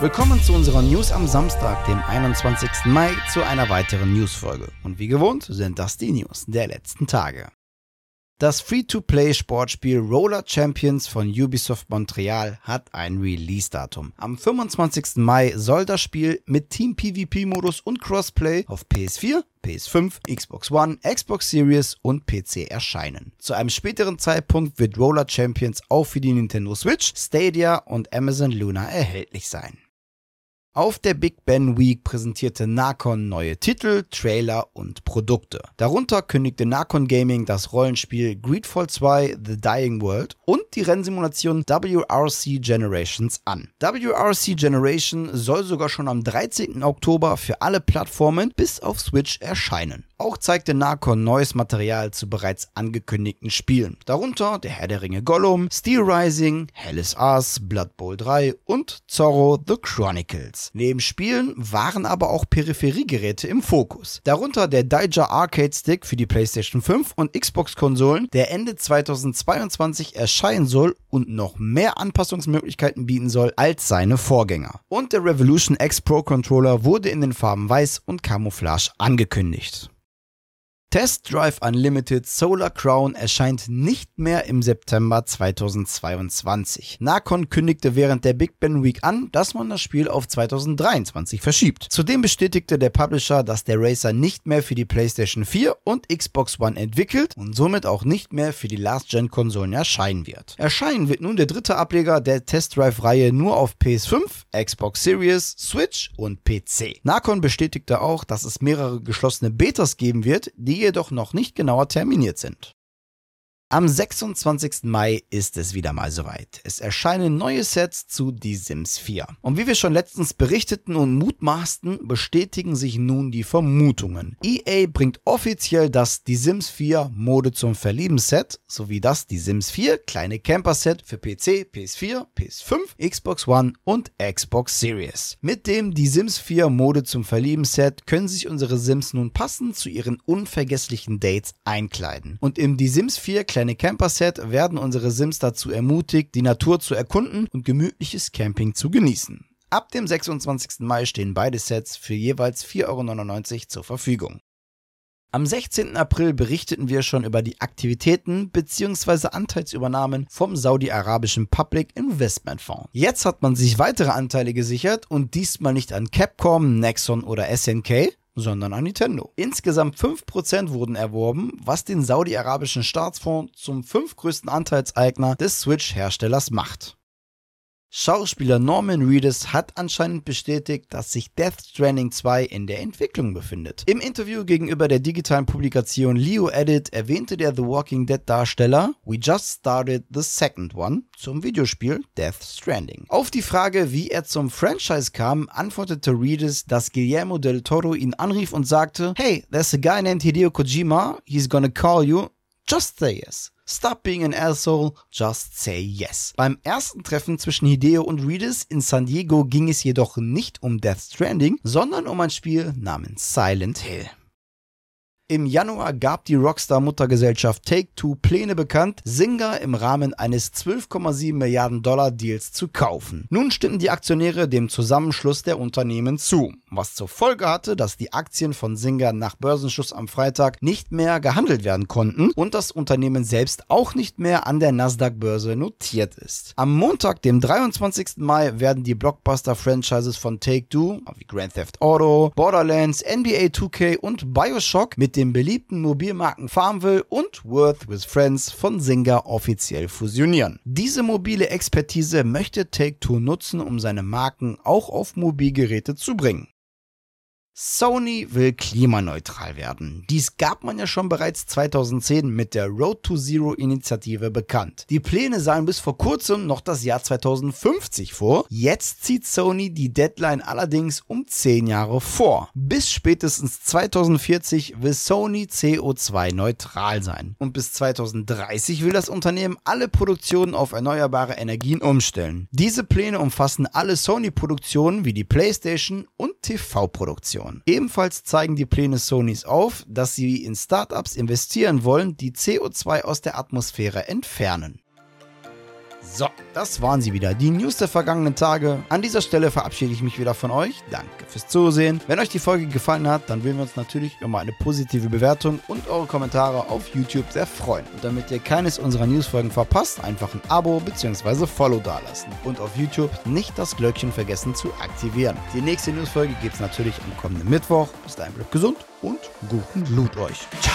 Willkommen zu unserer News am Samstag, dem 21. Mai, zu einer weiteren Newsfolge. Und wie gewohnt sind das die News der letzten Tage. Das Free-to-Play-Sportspiel Roller Champions von Ubisoft Montreal hat ein Release-Datum. Am 25. Mai soll das Spiel mit Team-PvP-Modus und Crossplay auf PS4, PS5, Xbox One, Xbox Series und PC erscheinen. Zu einem späteren Zeitpunkt wird Roller Champions auch für die Nintendo Switch, Stadia und Amazon Luna erhältlich sein. Auf der Big Ben Week präsentierte Nakon neue Titel, Trailer und Produkte. Darunter kündigte Nakon Gaming das Rollenspiel Greedfall 2 The Dying World und die Rennsimulation WRC Generations an. WRC Generation soll sogar schon am 13. Oktober für alle Plattformen bis auf Switch erscheinen. Auch zeigte Nakon neues Material zu bereits angekündigten Spielen, darunter der Herr der Ringe Gollum, Steel Rising, Hellis Ars, Blood Bowl 3 und Zorro The Chronicles. Neben Spielen waren aber auch Peripheriegeräte im Fokus, darunter der Daija Arcade Stick für die PlayStation 5 und Xbox Konsolen, der Ende 2022 erscheinen soll und noch mehr Anpassungsmöglichkeiten bieten soll als seine Vorgänger. Und der Revolution X Pro Controller wurde in den Farben Weiß und Camouflage angekündigt. Test Drive Unlimited Solar Crown erscheint nicht mehr im September 2022. Nakon kündigte während der Big Ben Week an, dass man das Spiel auf 2023 verschiebt. Zudem bestätigte der Publisher, dass der Racer nicht mehr für die PlayStation 4 und Xbox One entwickelt und somit auch nicht mehr für die Last-Gen-Konsolen erscheinen wird. Erscheinen wird nun der dritte Ableger der Test Drive-Reihe nur auf PS5, Xbox Series, Switch und PC. Nakon bestätigte auch, dass es mehrere geschlossene Betas geben wird, die jedoch noch nicht genauer terminiert sind. Am 26. Mai ist es wieder mal soweit. Es erscheinen neue Sets zu Die Sims 4. Und wie wir schon letztens berichteten und mutmaßten, bestätigen sich nun die Vermutungen. EA bringt offiziell das Die Sims 4 Mode zum Verlieben Set sowie das Die Sims 4 kleine Camper Set für PC, PS4, PS5, Xbox One und Xbox Series. Mit dem Die Sims 4 Mode zum Verlieben Set können sich unsere Sims nun passend zu ihren unvergesslichen Dates einkleiden. Und im Die Sims 4 kleine Camper-Set werden unsere Sims dazu ermutigt, die Natur zu erkunden und gemütliches Camping zu genießen. Ab dem 26. Mai stehen beide Sets für jeweils 4,99 Euro zur Verfügung. Am 16. April berichteten wir schon über die Aktivitäten bzw. Anteilsübernahmen vom saudi-arabischen Public Investment Fonds. Jetzt hat man sich weitere Anteile gesichert und diesmal nicht an Capcom, Nexon oder SNK, sondern an Nintendo. Insgesamt 5% wurden erworben, was den saudi-arabischen Staatsfonds zum fünftgrößten Anteilseigner des Switch-Herstellers macht. Schauspieler Norman Reedus hat anscheinend bestätigt, dass sich Death Stranding 2 in der Entwicklung befindet. Im Interview gegenüber der digitalen Publikation Leo Edit erwähnte der The Walking Dead Darsteller, We just started the second one zum Videospiel Death Stranding. Auf die Frage, wie er zum Franchise kam, antwortete Reedus, dass Guillermo del Toro ihn anrief und sagte, Hey, there's a guy named Hideo Kojima, he's gonna call you, just say yes. Stop being an asshole, just say yes. Beim ersten Treffen zwischen Hideo und Reedus in San Diego ging es jedoch nicht um Death Stranding, sondern um ein Spiel namens Silent Hill. Im Januar gab die Rockstar-Muttergesellschaft Take-Two Pläne bekannt, Zynga im Rahmen eines 12,7 Milliarden Dollar Deals zu kaufen. Nun stimmten die Aktionäre dem Zusammenschluss der Unternehmen zu, was zur Folge hatte, dass die Aktien von Zynga nach Börsenschluss am Freitag nicht mehr gehandelt werden konnten und das Unternehmen selbst auch nicht mehr an der Nasdaq-Börse notiert ist. Am Montag, dem 23. Mai, werden die Blockbuster-Franchises von Take-Two, wie Grand Theft Auto, Borderlands, NBA 2K und Bioshock mit den beliebten Mobilmarken Farmville und Worth with Friends von Zynga offiziell fusionieren. Diese mobile Expertise möchte Take-Two nutzen, um seine Marken auch auf Mobilgeräte zu bringen. Sony will klimaneutral werden. Dies gab man ja schon bereits 2010 mit der Road to Zero Initiative bekannt. Die Pläne sahen bis vor kurzem noch das Jahr 2050 vor. Jetzt zieht Sony die Deadline allerdings um 10 Jahre vor. Bis spätestens 2040 will Sony CO2 neutral sein. Und bis 2030 will das Unternehmen alle Produktionen auf erneuerbare Energien umstellen. Diese Pläne umfassen alle Sony-Produktionen wie die PlayStation und TV-Produktionen. Jahren. Ebenfalls zeigen die Pläne Sonys auf, dass sie in Startups investieren wollen, die CO2 aus der Atmosphäre entfernen. So, das waren sie wieder, die News der vergangenen Tage. An dieser Stelle verabschiede ich mich wieder von euch. Danke fürs Zusehen. Wenn euch die Folge gefallen hat, dann würden wir uns natürlich über eine positive Bewertung und eure Kommentare auf YouTube sehr freuen. Und damit ihr keines unserer Newsfolgen verpasst, einfach ein Abo bzw. Follow dalassen und auf YouTube nicht das Glöckchen vergessen zu aktivieren. Die nächste Newsfolge gibt es natürlich am kommenden Mittwoch. Bis dahin bleibt gesund und guten Loot euch. Ciao.